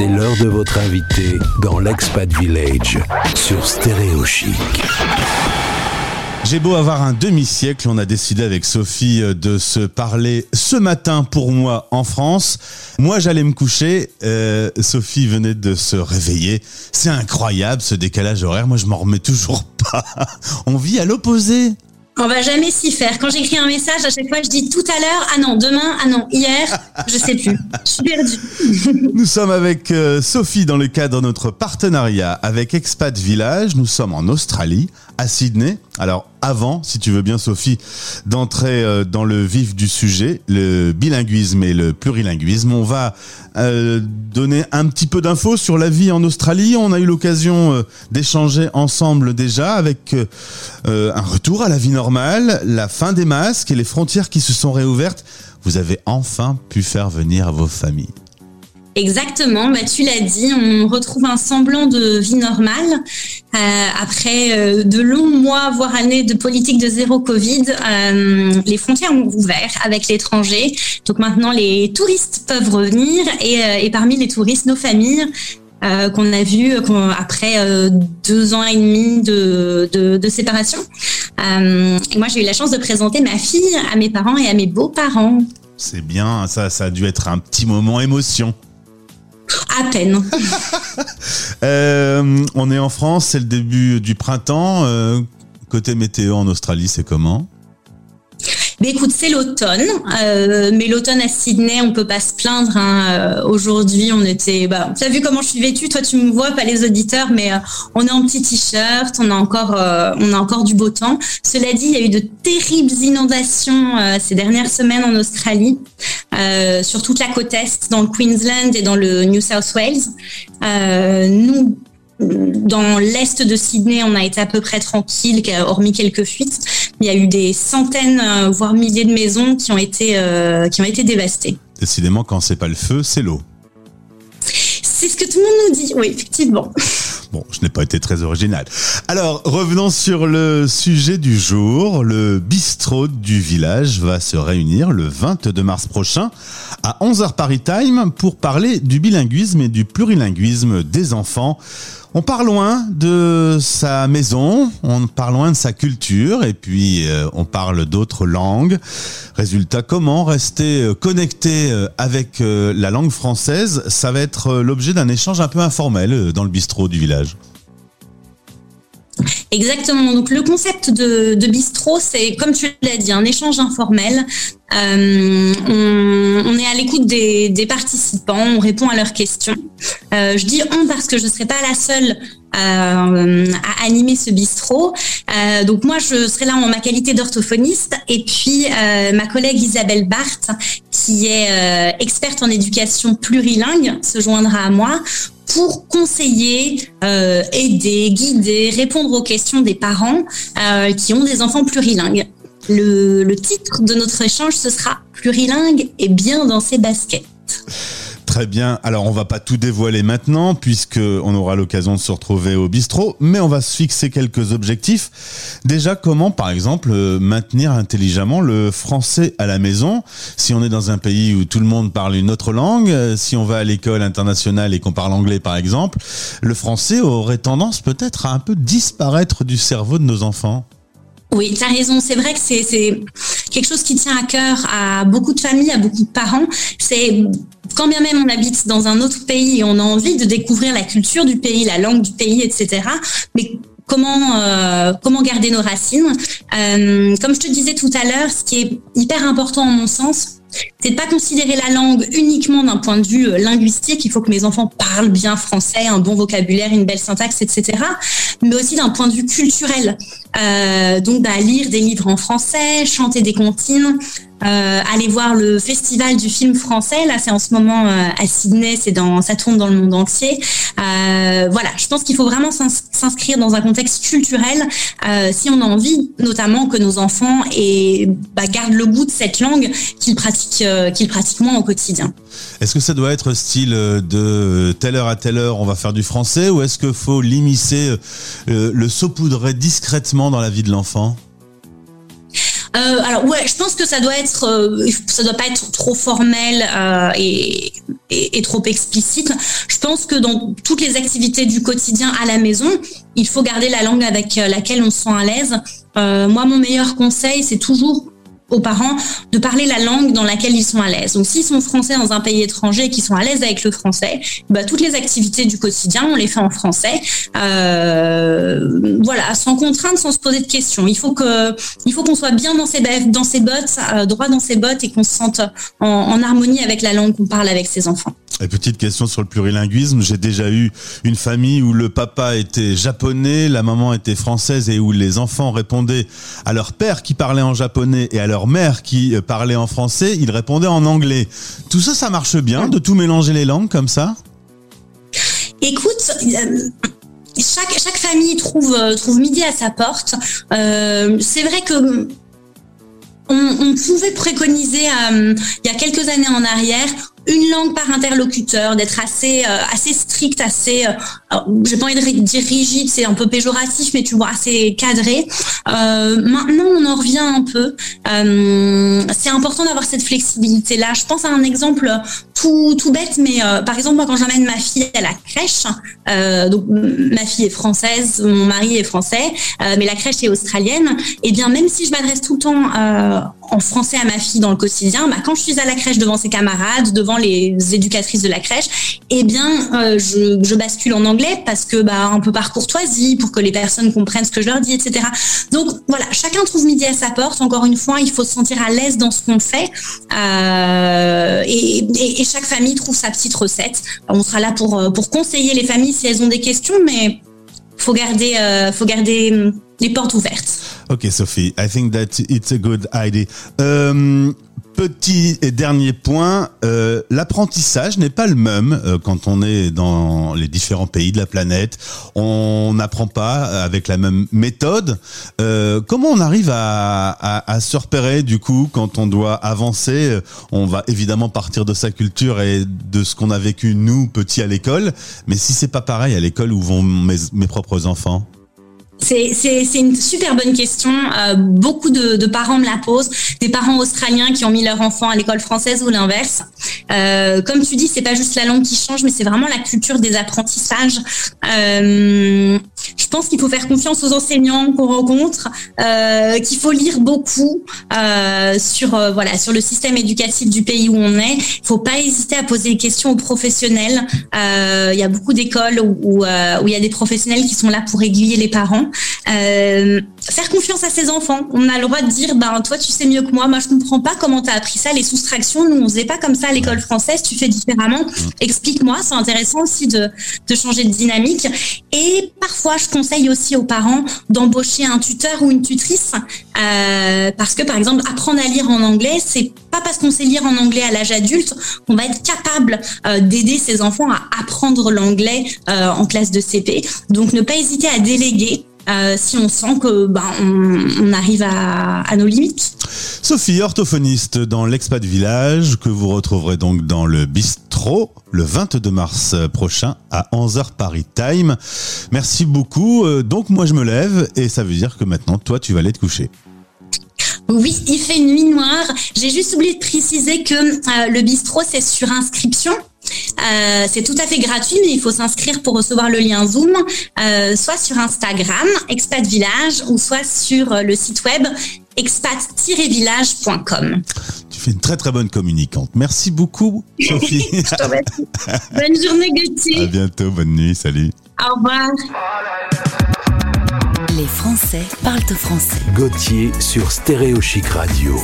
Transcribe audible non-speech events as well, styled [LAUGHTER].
C'est l'heure de votre invité dans l'Expat Village sur Stéréo Chic. J'ai beau avoir un demi-siècle, on a décidé avec Sophie euh, de se parler ce matin pour moi en France. Moi j'allais me coucher, euh, Sophie venait de se réveiller. C'est incroyable ce décalage horaire, moi je m'en remets toujours [LAUGHS] pas. On vit à l'opposé. On va jamais s'y faire. Quand j'écris un message, à chaque fois, je dis tout à l'heure, ah non, demain, ah non, hier, je sais plus. [LAUGHS] Je suis perdue. Nous sommes avec euh, Sophie dans le cadre de notre partenariat avec Expat Village. Nous sommes en Australie, à Sydney. Alors avant, si tu veux bien Sophie, d'entrer euh, dans le vif du sujet, le bilinguisme et le plurilinguisme, on va euh, donner un petit peu d'infos sur la vie en Australie. On a eu l'occasion euh, d'échanger ensemble déjà avec un retour à la vie normale, la fin des masques et les frontières qui se sont réouvertes. Vous avez enfin pu faire venir vos familles. Exactement, bah, tu l'as dit, on retrouve un semblant de vie normale euh, après euh, de longs mois, voire années de politique de zéro Covid. Euh, les frontières ont ouvert avec l'étranger, donc maintenant les touristes peuvent revenir et, parmi les touristes, nos familles. qu'on a vu après deux ans et demi de, séparation. moi, j'ai eu la chance de présenter ma fille à mes parents et à mes beaux-parents. C'est bien, ça, ça a dû être un petit moment émotion. À peine. [LAUGHS] Euh, on est en France, c'est le début du printemps. Euh, côté météo en Australie, c'est comment? Écoute, c'est l'automne, euh, mais l'automne à Sydney, on peut pas se plaindre. Hein. Euh, aujourd'hui, on était. Bah, tu as vu comment je suis vêtue? Toi, tu me vois, pas les auditeurs, mais euh, on est en petit t-shirt, on a encore, on a encore du beau temps. Cela dit, il y a eu de terribles inondations ces dernières semaines en Australie, sur toute la côte est, dans le Queensland et dans le New South Wales. nous, dans l'est de Sydney, on a été à peu près tranquille, hormis quelques fuites. Il y a eu des centaines, euh, voire milliers de maisons qui ont été, euh, qui ont été dévastées. Décidément, quand c'est pas le feu, c'est l'eau. C'est ce que tout le monde nous dit, oui, effectivement. [LAUGHS] Bon, je n'ai pas été très original. Alors, revenons sur le sujet du jour. Le bistrot du village va se réunir le 22 mars prochain à 11h Paris Time pour parler du bilinguisme et du plurilinguisme des enfants. On part loin de sa maison, on part loin de sa culture et puis euh, on parle d'autres langues. Résultat, comment rester euh, connecté euh, avec la langue française? Ça va être l'objet d'un échange un peu informel dans le bistrot du village. Exactement. Donc le concept de, bistrot, c'est comme tu l'as dit, un échange informel. Euh, on, est à l'écoute des, participants, on répond à leurs questions. Euh, je dis on parce que je ne serai pas la seule euh, à animer ce bistrot. donc moi, je serai là en ma qualité d'orthophoniste et puis ma collègue Isabelle Barthes, qui est experte en éducation plurilingue, se joindra à moi pour conseiller, euh, aider, guider, répondre aux questions des parents euh, qui ont des enfants plurilingues. Le, le titre de notre échange, ce sera Plurilingue et bien dans ses baskets. Très bien. Alors, on va pas tout dévoiler maintenant, puisque on aura l'occasion de se retrouver au bistrot, mais on va se fixer quelques objectifs. Déjà, comment, par exemple, euh, maintenir intelligemment le français à la maison? Si on est dans un pays où tout le monde parle une autre langue, euh, si on va à l'école internationale et qu'on parle anglais, par exemple, le français aurait tendance peut-être à un peu disparaître du cerveau de nos enfants. Oui, tu as raison. C'est vrai que c'est quelque chose qui tient à cœur à beaucoup de familles, à beaucoup de parents. C'est quand bien même on habite dans un autre pays et on a envie de découvrir la culture du pays, la langue du pays, etc. Mais comment euh, comment garder nos racines? Euh, Comme je te disais tout à l'heure, ce qui est hyper important en mon sens, c'est de pas considérer la langue uniquement d'un point de vue euh, linguistique. Il faut que mes enfants parlent bien français, un bon vocabulaire, une belle syntaxe, etc. Mais aussi d'un point de vue culturel. Euh, donc, bah, lire des livres en français, chanter des comptines, euh, aller voir le festival du film français. Là, c'est en ce moment à Sydney, c'est dans, ça tourne dans le monde entier. Voilà, je pense qu'il faut vraiment s'inscrire dans un contexte culturel si on a envie, notamment que nos enfants bah, gardent le goût de cette langue qu'ils pratiquent, euh, qu'ils pratiquent moins au quotidien. Est-ce que ça doit être style de telle heure à telle heure on va faire du français ou est-ce qu'il faut l'immiscer, le saupoudrer discrètement dans la vie de l'enfant? Euh, alors ouais, je pense que ça doit être, euh, ça doit pas être trop formel euh, et, et, et, trop explicite. Je pense que dans toutes les activités du quotidien à la maison, il faut garder la langue avec laquelle on se sent à l'aise. Euh, moi, mon meilleur conseil, c'est toujours aux parents de parler la langue dans laquelle ils sont à l'aise. Donc s'ils sont français dans un pays étranger et qu'ils sont à l'aise avec le français, bah, toutes les activités du quotidien, on les fait en français. Euh, voilà, sans contrainte, sans se poser de questions. Il faut que, il faut qu'on soit bien dans ses, dans ses bottes, euh, droit dans ses bottes et qu'on se sente en, en harmonie avec la langue qu'on parle avec ses enfants. Et petite question sur le plurilinguisme, j'ai déjà eu une famille où le papa était japonais, la maman était française et où les enfants répondaient à leur père qui parlait en japonais et à leur mère qui parlait en français, ils répondaient en anglais. Tout ça, ça marche bien de tout mélanger les langues comme ça? Écoute, euh, chaque, famille trouve, trouve midi à sa porte. Euh, c'est vrai que on, pouvait préconiser euh, il y a quelques années en arrière une langue par interlocuteur, d'être assez euh, assez strict, assez, euh, j'ai pas envie de dire rigide, c'est un peu péjoratif, mais tu vois assez cadré. Euh, maintenant, on en revient un peu. Euh, c'est important d'avoir cette flexibilité là. Je pense à un exemple tout tout bête, mais euh, par exemple moi quand j'amène ma fille à la crèche, donc ma fille est française, mon mari est français, mais la crèche est australienne. Et eh bien même si je m'adresse tout le temps en français à ma fille dans le quotidien, bah, quand je suis à la crèche devant ses camarades, devant les éducatrices de la crèche, eh bien, euh, je, bascule en anglais parce que bah un peu par courtoisie, pour que les personnes comprennent ce que je leur dis, etc. Donc voilà, chacun trouve midi à sa porte. Encore une fois, il faut se sentir à l'aise dans ce qu'on fait, euh, et, chaque famille trouve sa petite recette. On sera là pour euh, pour conseiller les familles si elles ont des questions, mais faut garder faut garder hum, les portes ouvertes. Ok, Sophie, I think that it's a good idea. Um, petit et dernier point, euh, l'apprentissage n'est pas le même euh, quand on est dans les différents pays de la planète. On n'apprend pas avec la même méthode. Euh, comment on arrive à, se repérer du coup quand on doit avancer? On va évidemment partir de sa culture et de ce qu'on a vécu nous petits à l'école, mais si c'est pas pareil à l'école où vont mes propres enfants? C'est une super bonne question. Euh, beaucoup de, parents me la posent. Des parents australiens qui ont mis leur enfant à l'école française ou l'inverse. Euh, comme tu dis, c'est pas juste la langue qui change, mais c'est vraiment la culture des apprentissages. Euh, je pense qu'il faut faire confiance aux enseignants qu'on rencontre, euh, qu'il faut lire beaucoup euh, sur euh, voilà sur le système éducatif du pays où on est. Il faut pas hésiter à poser des questions aux professionnels. Il y a beaucoup d'écoles où, où, il y a des professionnels qui sont là pour aiguiller les parents. Faire confiance à ses enfants. On a le droit de dire, ben toi tu sais mieux que moi, moi je comprends pas comment tu as appris ça, les soustractions, nous on faisait pas comme ça à l'école française, tu fais différemment. Explique-moi, c'est intéressant aussi de, de changer de dynamique. Et parfois je conseille aussi aux parents d'embaucher un tuteur ou une tutrice, euh, parce que par exemple apprendre à lire en anglais, c'est pas parce qu'on sait lire en anglais à l'âge adulte qu'on va être capable euh, d'aider ses enfants à apprendre l'anglais euh, en classe de CP. Donc ne pas hésiter à déléguer euh, si on sent que on, on arrive à, à, nos limites. Sophie, orthophoniste dans l'expat village, que vous retrouverez donc dans le bistrot le 22 mars prochain à 11h Paris Time. Merci beaucoup. Euh, donc moi je me lève et ça veut dire que maintenant toi tu vas aller te coucher. Oui, il fait une nuit noire. J'ai juste oublié de préciser que euh, le bistrot, c'est sur inscription. Euh, c'est tout à fait gratuit, mais il faut s'inscrire pour recevoir le lien Zoom, euh, soit sur Instagram, Expat Village, ou soit sur le site web expat-village.com. Tu fais une très très bonne communicante. Merci beaucoup, Sophie. [LAUGHS] bonne journée, Gauthier. À bientôt, bonne nuit, salut. Au revoir. Les Français parlent au français. Gauthier sur Stéréo Chic Radio.